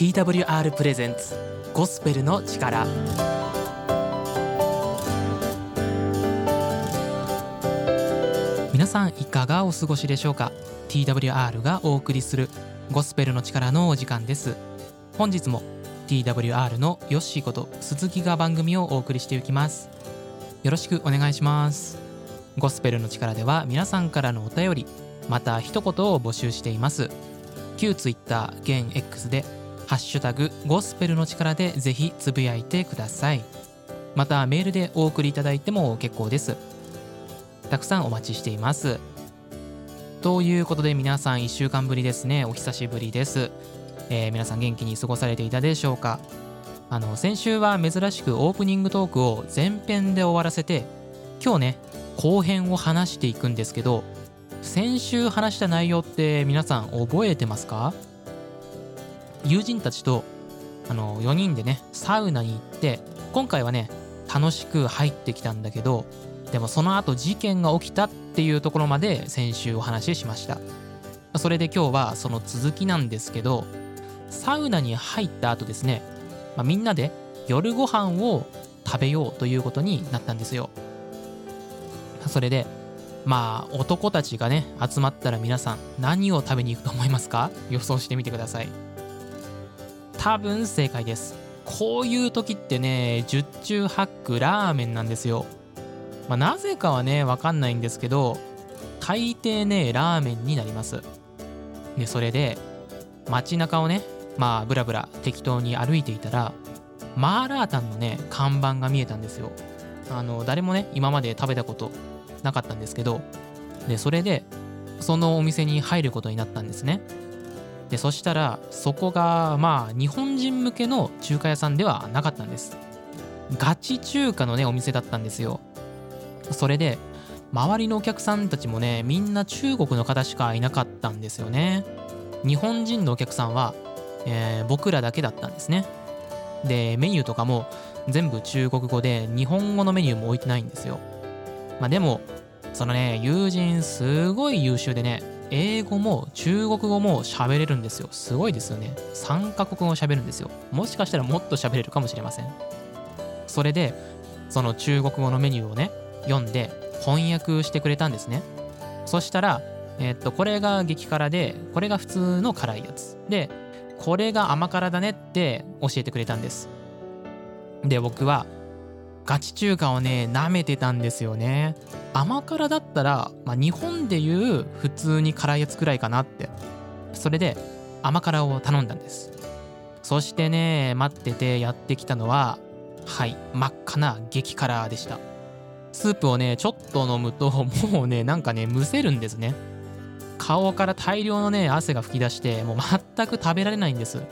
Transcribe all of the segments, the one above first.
TWR プレゼンツゴスペルの力。皆さんいかがお過ごしでしょうか？TWR がお送りするゴスペルの力のお時間です。本日も TWR のヨッシーこと鈴木が番組をお送りしていきます。よろしくお願いします。ゴスペルの力では皆さんからのお便りまた一言を募集しています。旧 Twitter 現 X でハッシュタグゴスペルの力でぜひつぶやいてください。またメールでお送りいただいても結構です。たくさんお待ちしています。ということで皆さん1週間ぶりですね。お久しぶりです。えー、皆さん元気に過ごされていたでしょうか？あの先週は珍しくオープニングトークを前編で終わらせて今日ね後編を話していくんですけど先週話した内容って皆さん覚えてますか？友人たちとあの4人でねサウナに行って今回はね楽しく入ってきたんだけどでもその後事件が起きたっていうところまで先週お話ししましたそれで今日はその続きなんですけどサウナに入った後ですね、まあ、みんなで夜ご飯を食べようということになったんですよ。それでまあ男たちがね集まったら皆さん何を食べに行くと思いますか？予想してみてください。多分正解です。こういう時ってね十中八九ラーメンなんですよ。まあ、なぜかはねわかんないんですけど大抵ねラーメンになります。でそれで街中をねまあブラブラ適当に歩いていたらマーラータンのね看板が見えたんですよあの誰もね今まで食べたことなかったんですけどでそれでそのお店に入ることになったんですねでそしたらそこがまあ日本人向けの中華屋さんではなかったんです。ガチ中華のねお店だったんですよ。それで周りのお客さんたちもねみんな中国の方しかいなかったんですよね。日本人のお客さんはえー、僕らだけだったんですね。でメニューとかも全部中国語で日本語のメニューも置いてないんですよ。まあでもそのね友人すごい優秀でね英語も中国語も喋れるんですよ。すごいですよね。3カ国語喋るんですよ。もしかしたらもっと喋れるかもしれません。それでその中国語のメニューをね読んで翻訳してくれたんですね。そしたらえー、っとこれが激辛でこれが普通の辛いやつ。でこれが甘辛だねって教えてくれたんです。で僕はガチ中華をね舐めてたんですよね。甘辛だったら、まあ、日本でいう普通に辛いやつくらいかなって。それで甘辛を頼んだんです。そしてね待っててやってきたのははい真っ赤な激辛でした。スープをねちょっと飲むともうねなんかねむせるんですね。顔から大量のね汗が噴き出してもう全く食べられないんです。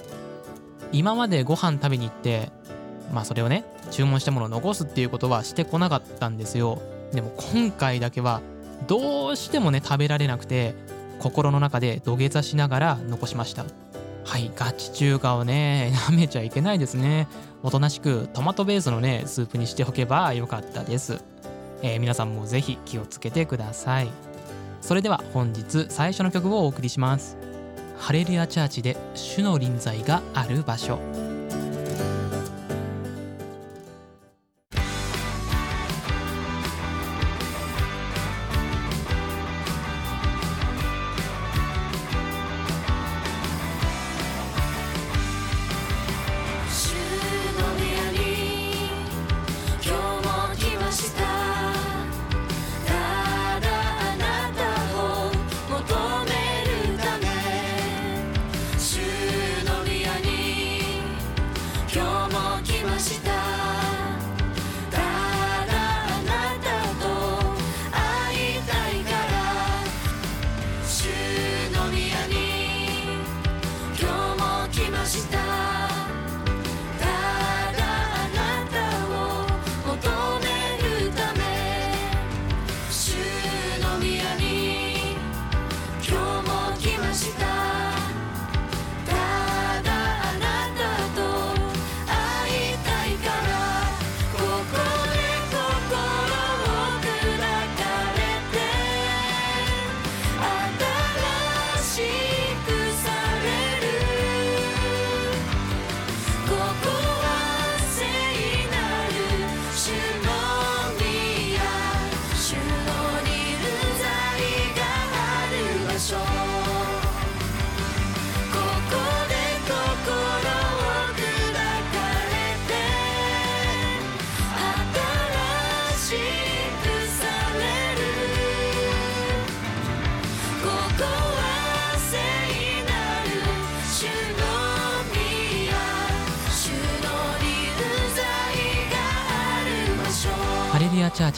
今までご飯食べに行ってまあそれをね注文したものを残すっていうことはしてこなかったんですよ。でも今回だけはどうしてもね食べられなくて心の中で土下座しながら残しました。はいガチ中華をね 舐めちゃいけないですね。おとなしくトマトベースのねスープにしておけばよかったです、えー、皆さんもぜひ気をつけてください。それでは本日最初の曲をお送りします。ハレルヤチャーチで主の臨在がある場所。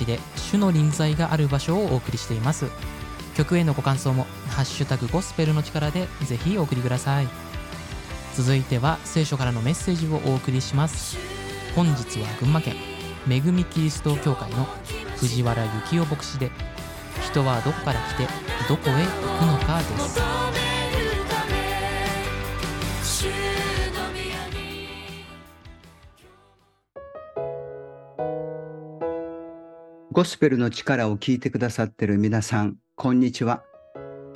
で主の臨在がある場所をお送りしています。曲へのご感想も「ハッシュタグゴスペルの力」でぜひお送りください。続いては聖書からのメッセージをお送りします。本日は群馬県恵みキリスト教会の藤原幸雄牧師で人はどこから来てどこへ行くのかです。ゴスペルの力を聞いてくださってる皆さん、こんにちは。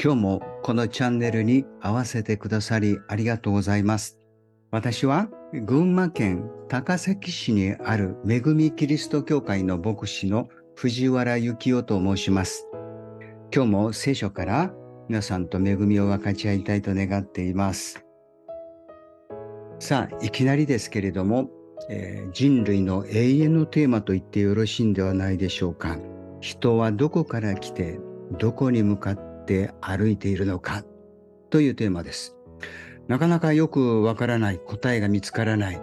今日もこのチャンネルに合わせてくださりありがとうございます。私は群馬県高崎市にある恵みキリスト教会の牧師の藤原幸雄と申します。今日も聖書から皆さんと恵みを分かち合いたいと願っています。さあ、いきなりですけれども、えー、人類の永遠のテーマと言ってよろしいんではないでしょうか。人はどこから来て、どこに向かって歩いているのかというテーマです。なかなかよくわからない、答えが見つからない。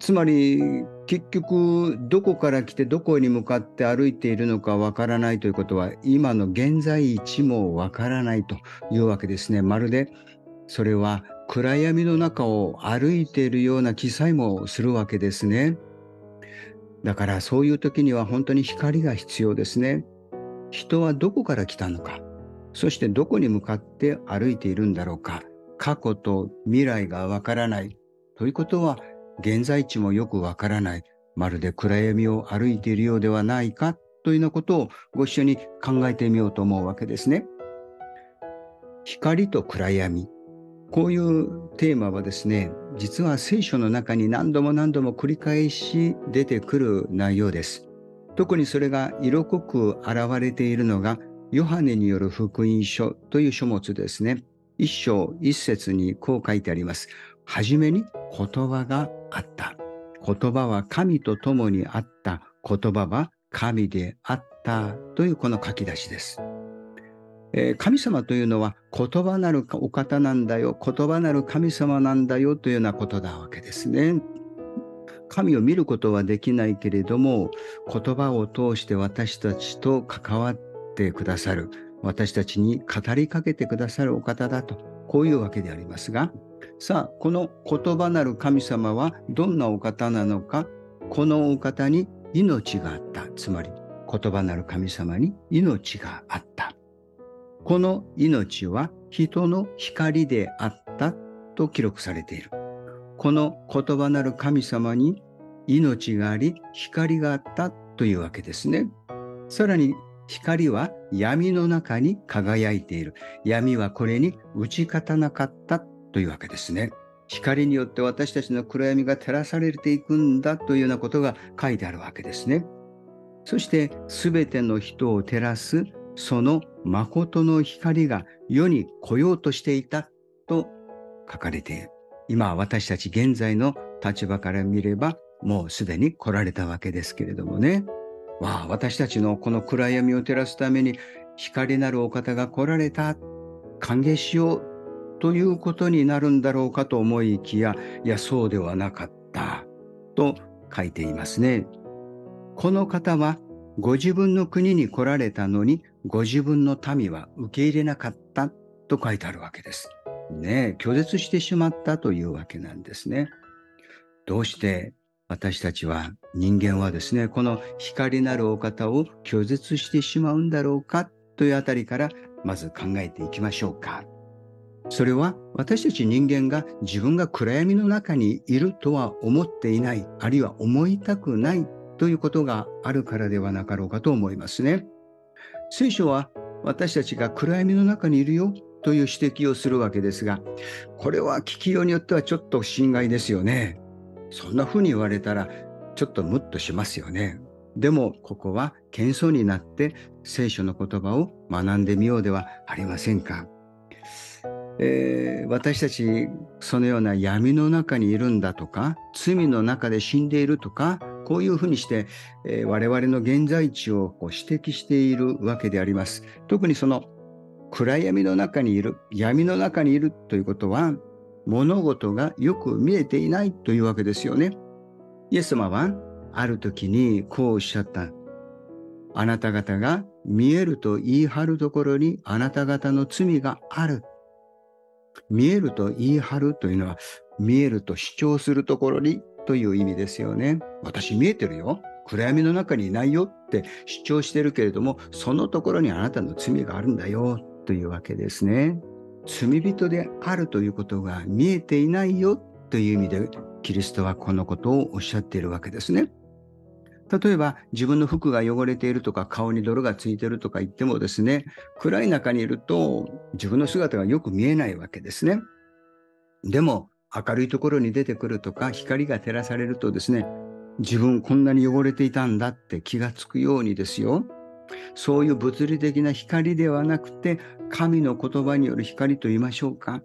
つまり結局どこから来てどこに向かって歩いているのかわからないということは今の現在位置もわからないというわけですね。まるでそれは暗闇の中を歩いているような記載もするわけですね。だからそういう時には本当に光が必要ですね。人はどこから来たのか、そしてどこに向かって歩いているんだろうか、過去と未来がわからないということは現在地もよくわからない、まるで暗闇を歩いているようではないかというようなことをご一緒に考えてみようと思うわけですね。光と暗闇、こういうテーマはですね、実は聖書の中に何度も何度も繰り返し出てくる内容です。特にそれが色濃く現れているのが、ヨハネによる福音書という書物ですね。一章一節にこう書いてあります。はじめに言葉があった。言葉は神と共にあった。言葉は神であったというこの書き出しです。えー、神様というのは言葉なるお方なんだよ、言葉なる神様なんだよというようなことだわけですね。神を見ることはできないけれども、言葉を通して私たちと関わってくださる、私たちに語りかけてくださるお方だと、こういうわけでありますが、さあ、この言葉なる神様はどんなお方なのか、このお方に命があった。つまり、言葉なる神様に命があった。この命は人の光であったと記録されている。この言葉なる神様に命があり、光があったというわけですね。さらに光は闇の中に輝いている。闇はこれに打ち勝たなかったというわけですね。光によって私たちの暗闇が照らされていくんだというようなことが書いてあるわけですね。そして全ての人を照らすその誠の光が世に来ようとしていたと書かれている。今私たち現在の立場から見ればもうすでに来られたわけですけれどもね。わあ、私たちのこの暗闇を照らすために光なるお方が来られた。歓迎しようということになるんだろうかと思いきや、いや、そうではなかったと書いていますね。この方はご自分の国に来られたのにご自分の民は受け入れなかったと書いてあるわけです。ね拒絶してしまったというわけなんですね。どうして私たちは人間はですね、この光なるお方を拒絶してしまうんだろうかというあたりからまず考えていきましょうか。それは私たち人間が自分が暗闇の中にいるとは思っていない、あるいは思いたくないということがあるからではなかろうかと思いますね。聖書は私たちが暗闇の中にいるよという指摘をするわけですが、これは聞きようによってはちょっと心外ですよね。そんな風に言われたらちょっとムッとしますよね。でもここは謙遜になって聖書の言葉を学んでみようではありませんか。えー、私たちそのような闇の中にいるんだとか罪の中で死んでいるとかこういうふうにして、えー、我々の現在地をこう指摘しているわけであります。特にその暗闇の中にいる、闇の中にいるということは、物事がよく見えていないというわけですよね。イエス様はある時にこうおっしゃった。あなた方が見えると言い張るところにあなた方の罪がある。見えると言い張るというのは、見えると主張するところにという意味ですよね。私見えてるよ。暗闇の中にいないよって主張してるけれども、そのところにあなたの罪があるんだよというわけですね。罪人であるということが見えていないよという意味で、キリストはこのことをおっしゃっているわけですね。例えば自分の服が汚れているとか顔に泥がついているとか言ってもですね、暗い中にいると自分の姿がよく見えないわけですね。でも明るいところに出てくるとか光が照らされるとですね、自分こんなに汚れていたんだって気がつくようにですよ。そういう物理的な光ではなくて、神の言葉による光と言いましょうか。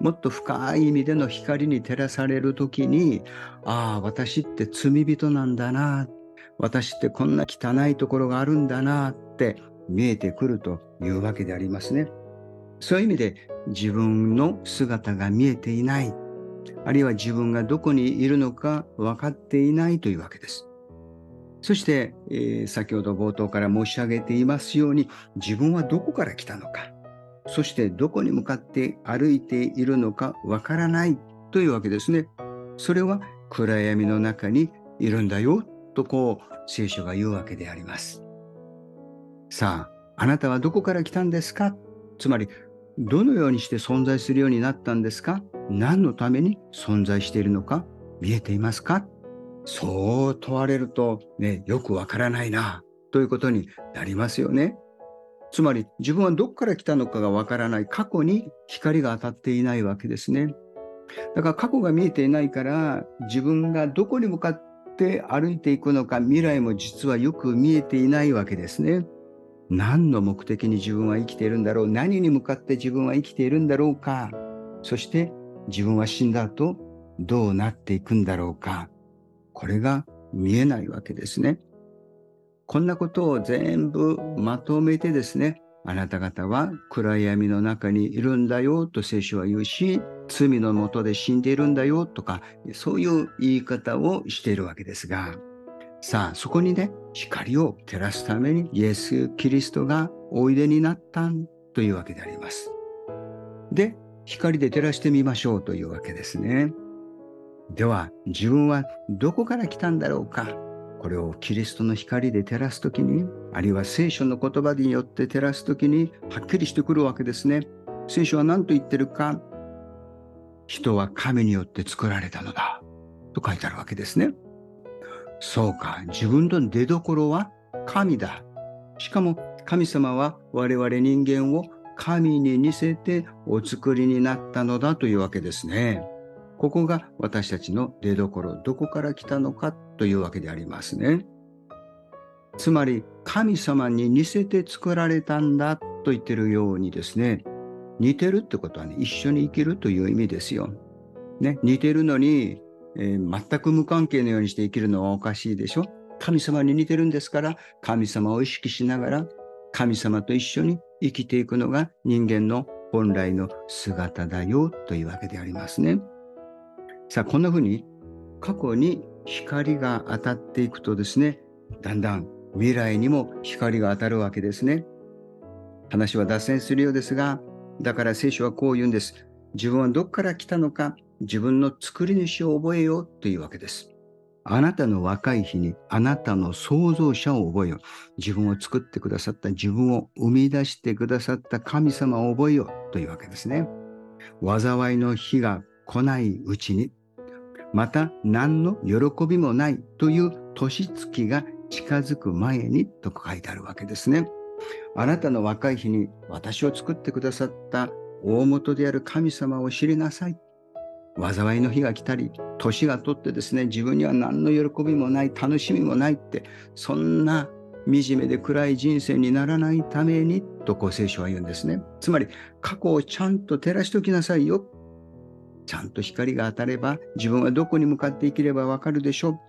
もっと深い意味での光に照らされるときに、ああ、私って罪人なんだな。私ってこんな汚いところがあるんだなって見えてくるというわけでありますね。そういう意味で自分の姿が見えていない。あるいは自分がどこにいるのか分かっていないというわけです。そして、えー、先ほど冒頭から申し上げていますように、自分はどこから来たのか、そしてどこに向かって歩いているのか分からないというわけですね。それは暗闇の中にいるんだよとこう聖書が言うわけであります。さあ、あなたはどこから来たんですか？つまり、どのようにして存在するようになったんですか？何のために存在しているのか？見えていますか？そう問われるとね、よくわからないな、ということになりますよね。つまり自分はどこから来たのかがわからない過去に光が当たっていないわけですね。だから過去が見えていないから自分がどこに向かって歩いていくのか未来も実はよく見えていないわけですね。何の目的に自分は生きているんだろう？何に向かって自分は生きているんだろうか？そして自分は死んだ後どうなっていくんだろうか？これが見えないわけですね。こんなことを全部まとめてですね、あなた方は暗闇の中にいるんだよと聖書は言うし、罪のもとで死んでいるんだよとか、そういう言い方をしているわけですが、さあ、そこにね、光を照らすためにイエス・キリストがおいでになったというわけであります。で、光で照らしてみましょうというわけですね。では、自分はどこから来たんだろうかこれをキリストの光で照らすときに、あるいは聖書の言葉によって照らすときに、はっきりしてくるわけですね。聖書は何と言ってるか人は神によって作られたのだ。と書いてあるわけですね。そうか、自分の出所は神だ。しかも神様は我々人間を神に似せてお作りになったのだというわけですね。ここが私たちの出所、どこから来たのかというわけでありますね。つまり神様に似せて作られたんだと言ってるようにですね、似てるってことはね、一緒に生きるという意味ですよ。ね、似てるのに、えー、全く無関係のようにして生きるのはおかしいでしょ。神様に似てるんですから、神様を意識しながら、神様と一緒に生きていくのが人間の本来の姿だよというわけでありますね。さあ、こんな風に過去に光が当たっていくとですね、だんだん未来にも光が当たるわけですね。話は脱線するようですが、だから聖書はこう言うんです。自分はどこから来たのか、自分の作り主を覚えようというわけです。あなたの若い日にあなたの創造者を覚えよう。自分を作ってくださった自分を生み出してくださった神様を覚えようというわけですね。災いの日が来ないうちに、また何の喜びもないという年月が近づく前にと書いてあるわけですね。あなたの若い日に私を作ってくださった大元である神様を知りなさい。災いの日が来たり、年が取ってですね、自分には何の喜びもない、楽しみもないって、そんな惨めで暗い人生にならないために、とこう聖書は言うんですね。つまり、過去をちゃんと照らしておきなさいよ。ちゃんと光が当たれば、自分はどこに向かって生きればわかるでしょ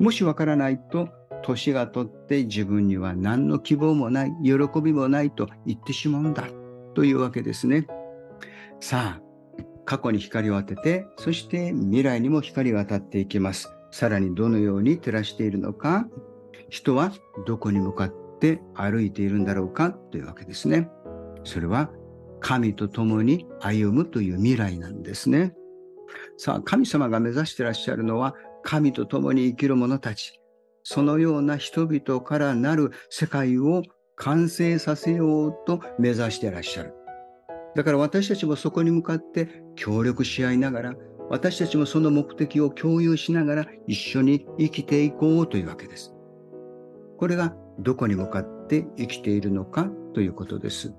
う。もしわからないと、年が取って自分には何の希望もない、喜びもないと言ってしまうんだ。というわけですね。さあ、過去に光を当てて、そして未来にも光が当たっていきます。さらにどのように照らしているのか、人はどこに向かって歩いているんだろうかというわけですね。それは神と共に歩むという未来なんですね。さあ、神様が目指してらっしゃるのは神と共に生きる者たち、そのような人々からなる世界を完成させようと目指してらっしゃる。だから私たちもそこに向かって協力し合いながら、私たちもその目的を共有しながら一緒に生きていこうというわけです。これがどこに向かって生きているのかということです。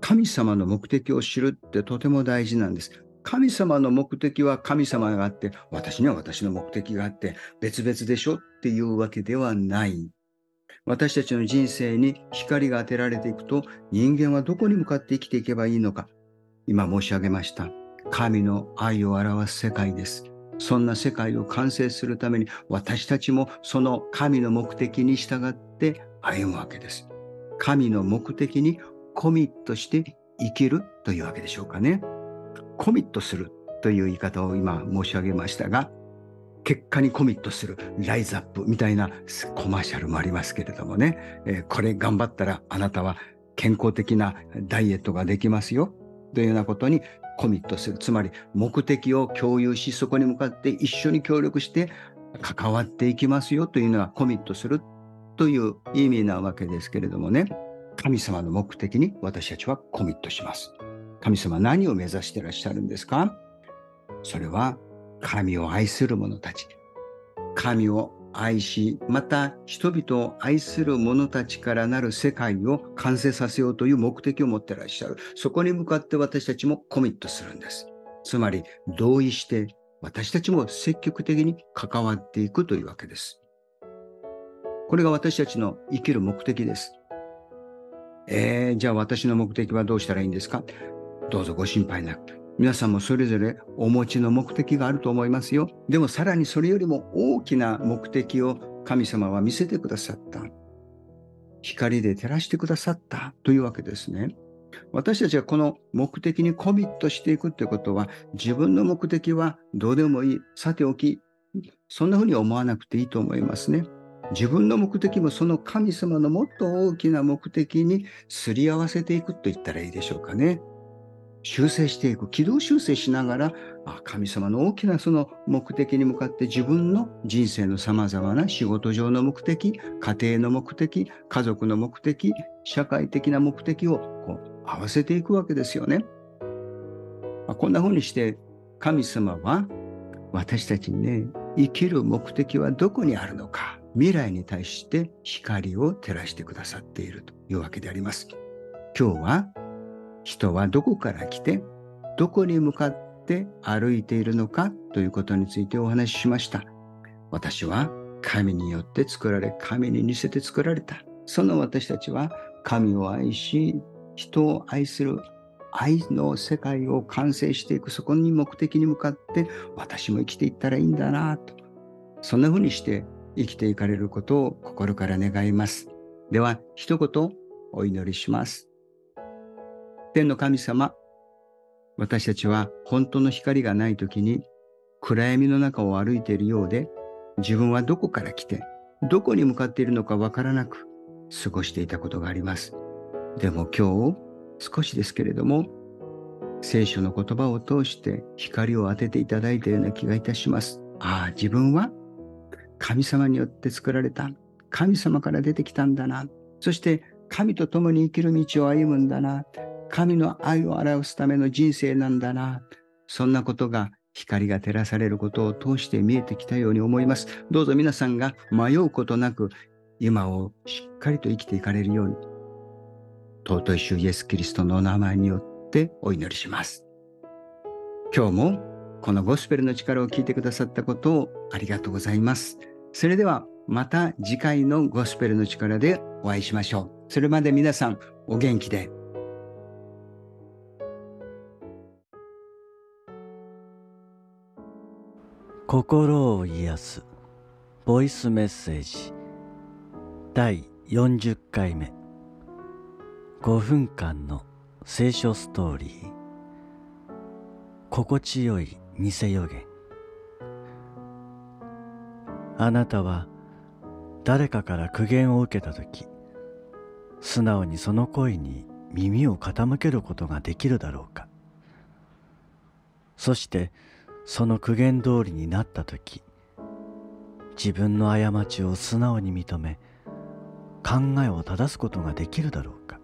神様の目的を知るってとても大事なんです。神様の目的は神様があって、私には私の目的があって、別々でしょっていうわけではない。私たちの人生に光が当てられていくと、人間はどこに向かって生きていけばいいのか。今申し上げました。神の愛を表す世界です。そんな世界を完成するために私たちもその神の目的に従って歩むわけです。神の目的にコミットして生きるというわけでしょうかね。コミットするという言い方を今申し上げましたが、結果にコミットするライズアップみたいなコマーシャルもありますけれどもね、えー、これ頑張ったらあなたは健康的なダイエットができますよ。というようなことにコミットする。つまり目的を共有し、そこに向かって一緒に協力して関わっていきますよ。というのはコミットする。という意味なわけですけれどもね、神様の目的に私たちはコミットします。神様何を目指してらっしゃるんですか？それは神を愛する者たち。神を愛し、また人々を愛する者たちからなる世界を完成させようという目的を持ってらっしゃる。そこに向かって私たちもコミットするんです。つまり同意して私たちも積極的に関わっていくというわけです。これが私たちの生きる目的です。えー、じゃあ私の目的はどうしたらいいんですか？どうぞご心配なく。皆さんもそれぞれお持ちの目的があると思いますよ。でもさらにそれよりも大きな目的を神様は見せてくださった。光で照らしてくださったというわけですね。私たちがこの目的にコミットしていくということは、自分の目的はどうでもいい、さておき、そんなふうに思わなくていいと思いますね。自分の目的もその神様のもっと大きな目的にすり合わせていくと言ったらいいでしょうかね。修正していく、軌道修正しながら、神様の大きなその目的に向かって自分の人生の様々な仕事上の目的、家庭の目的、家族の目的、社会的な目的をこう合わせていくわけですよね。まこんな風にして神様は私たちにね、生きる目的はどこにあるのか、未来に対して光を照らしてくださっているというわけであります。今日は人はどこから来て、どこに向かって歩いているのかということについてお話ししました。私は神によって作られ、神に似せて作られた。その私たちは神を愛し、人を愛する愛の世界を完成していく、そこに目的に向かって私も生きていったらいいんだなと。そんな風にして生きていかれることを心から願います。では、一言お祈りします。天の神様、私たちは本当の光がない時に暗闇の中を歩いているようで、自分はどこから来て、どこに向かっているのかわからなく過ごしていたことがあります。でも今日、少しですけれども、聖書の言葉を通して光を当てていただいたような気がいたします。ああ、自分は神様によって作られた。神様から出てきたんだな。そして神と共に生きる道を歩むんだな。神の愛を表すための人生なんだな。そんなことが光が照らされることを通して見えてきたように思います。どうぞ皆さんが迷うことなく今をしっかりと生きていかれるように、尊い主イエス・キリストのお名前によってお祈りします。今日もこのゴスペルの力を聞いてくださったことをありがとうございます。それではまた次回のゴスペルの力でお会いしましょう。それまで皆さんお元気で。心を癒す。ボイスメッセージ。第40回目。5分間の聖書ストーリー。心地よい偽予言。あなたは誰かから苦言を受けた時素直にその声に耳を傾けることができるだろうか。そしてその苦言通りになった時自分の過ちを素直に認め考えを正すことができるだろうか。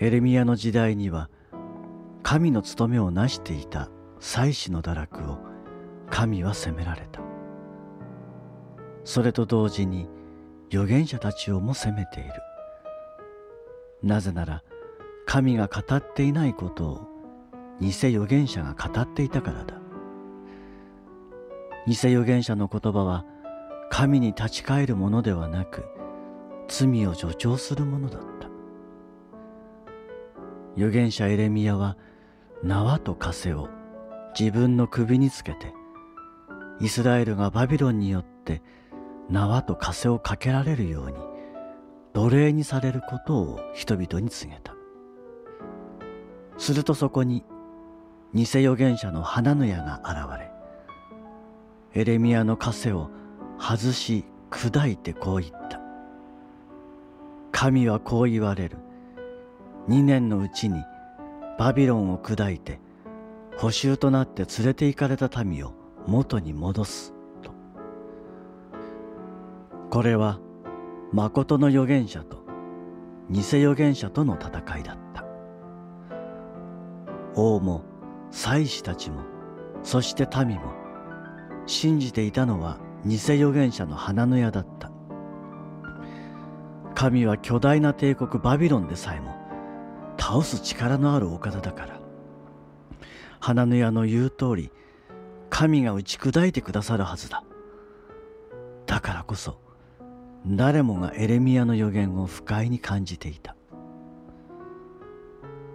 エレミアの時代には神の務めを成していた祭司の堕落を神は責められた。それと同時に預言者たちをも責めている。なぜなら神が語っていないことを偽預言者が語っていたからだ。偽預言者の言葉は神に立ち返るものではなく罪を助長するものだった。預言者エレミヤは縄と枷を自分の首につけてイスラエルがバビロンによって縄と枷をかけられるように奴隷にされることを人々に告げた。するとそこに偽預言者の花の矢が現れエレミヤの枷を外し砕いてこう言った。神はこう言われる。2年のうちにバビロンを砕いて捕囚となって連れて行かれた民を元に戻す。と。これは誠の預言者と偽預言者との戦いだった。王も祭司たちもそして民も信じていたのは偽預言者の花の矢だった。神は巨大な帝国バビロンでさえも倒す力のあるお方だから。花の矢の言う通り神が打ち砕いてくださるはずだ。だからこそ誰もがエレミアの予言を不快に感じていた。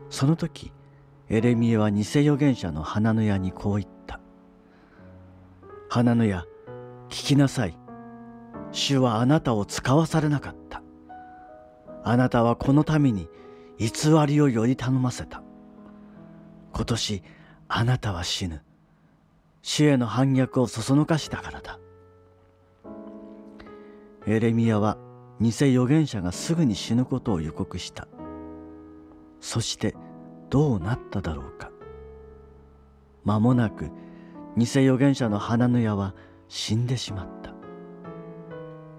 その時エレミアは偽預言者の花の矢にこう言った。花の矢聞きなさい。主はあなたを使わされなかった。あなたはこの民に偽りをより頼ませた。今年あなたは死ぬ。主への反逆をそそのかしたからだ。エレミヤは偽預言者がすぐに死ぬことを予告した。そしてどうなっただろうか。間もなく偽預言者の花の矢は死んでしまった。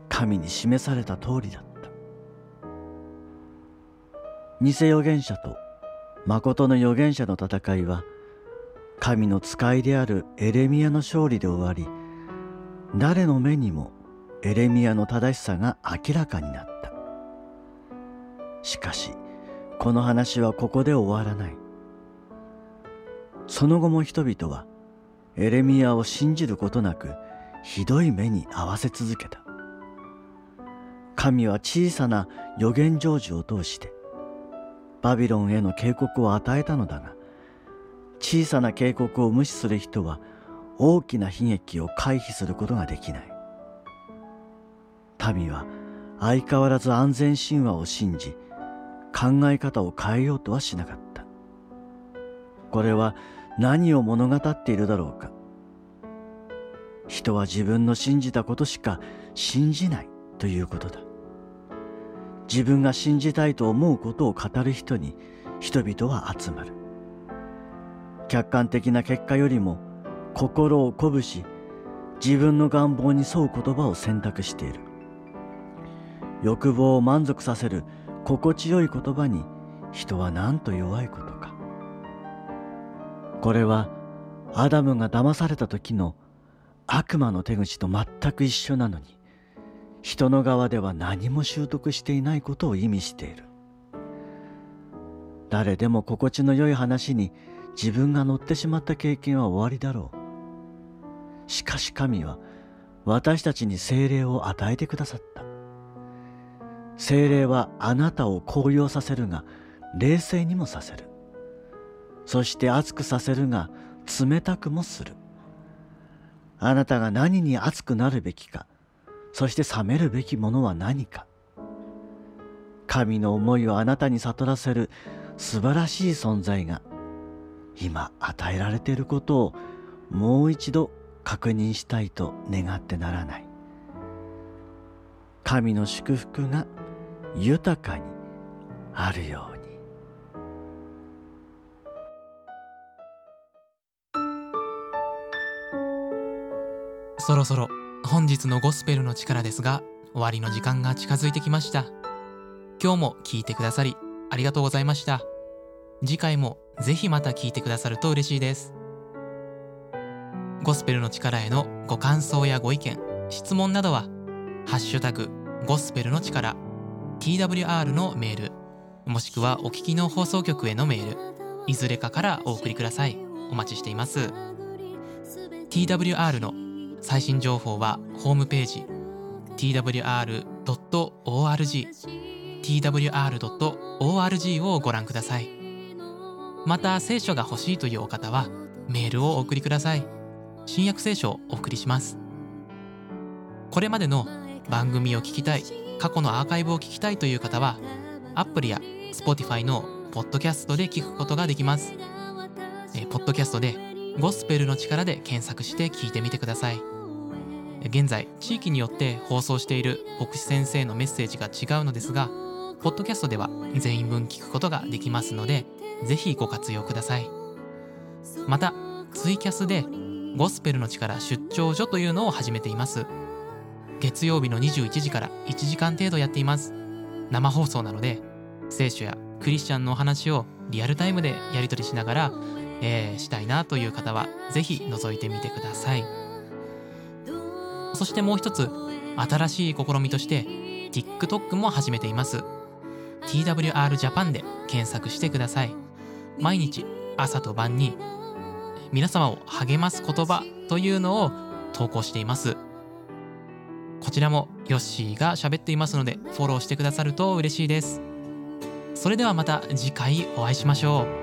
神に示された通りだった。偽預言者と誠の預言者の戦いは神の使いであるエレミアの勝利で終わり誰の目にもエレミアの正しさが明らかになった。しかしこの話はここで終わらない。その後も人々はエレミアを信じることなくひどい目に合わせ続けた。神は小さな予言成就を通してバビロンへの警告を与えたのだが小さな警告を無視する人は大きな悲劇を回避することができない。民は相変わらず安全神話を信じ考え方を変えようとはしなかった。これは何を物語っているだろうか。人は自分の信じたことしか信じないということだ。自分が信じたいと思うことを語る人に人々は集まる。客観的な結果よりも心を鼓舞し自分の願望に沿う言葉を選択している。欲望を満足させる心地よい言葉に人はなんと弱いことか。これはアダムが騙された時の悪魔の手口と全く一緒なのに人の側では何も習得していないことを意味している。誰でも心地の良い話に自分が乗ってしまった経験は終わりだろう。しかし神は私たちに精霊を与えてくださった。精霊はあなたを高揚させるが冷静にもさせる。そして熱くさせるが冷たくもする。あなたが何に熱くなるべきかそして冷めるべきものは何か。神の思いをあなたに悟らせる素晴らしい存在が今与えられていることをもう一度確認したいと願ってならない。神の祝福が豊かにあるように。そろそろ本日のゴスペルの力ですが終わりの時間が近づいてきました。今日も聞いてくださりありがとうございました。次回もぜひまた聞いてくださると嬉しいです。ゴスペルの力へのご感想やご意見質問などはハッシュタグゴスペルの力 TWR のメール。もしくはお聞きの放送局へのメール。いずれかからお送りください。お待ちしています。TWR の最新情報はホームページ。Twr.org twr.org をご覧ください。また聖書が欲しいというお方はメールをお送りください。新約聖書をお送りします。これまでの番組を聞きたい。過去のアーカイブを聞きたいという方はアプリや Spotify のポッドキャストで聞くことができます。えポッドキャストでゴスペルの力で検索して聞いてみてください。現在地域によって放送している牧師先生のメッセージが違うのですがポッドキャストでは全員分聞くことができますのでぜひご活用ください。またツイキャスでゴスペルの力出張所というのを始めています。月曜日の21時から1時間程度やっています。生放送なので聖書やクリスチャンのお話をリアルタイムでやり取りしながら、えーしたいなという方はぜひ覗いてみてください。そしてもう一つ新しい試みとして TikTok も始めています。TWR Japan で検索してください。毎日朝と晩に皆様を励ます言葉というのを投稿しています。こちらもヨッシーが喋っていますのでフォローしてくださると嬉しいです。それではまた次回お会いしましょう。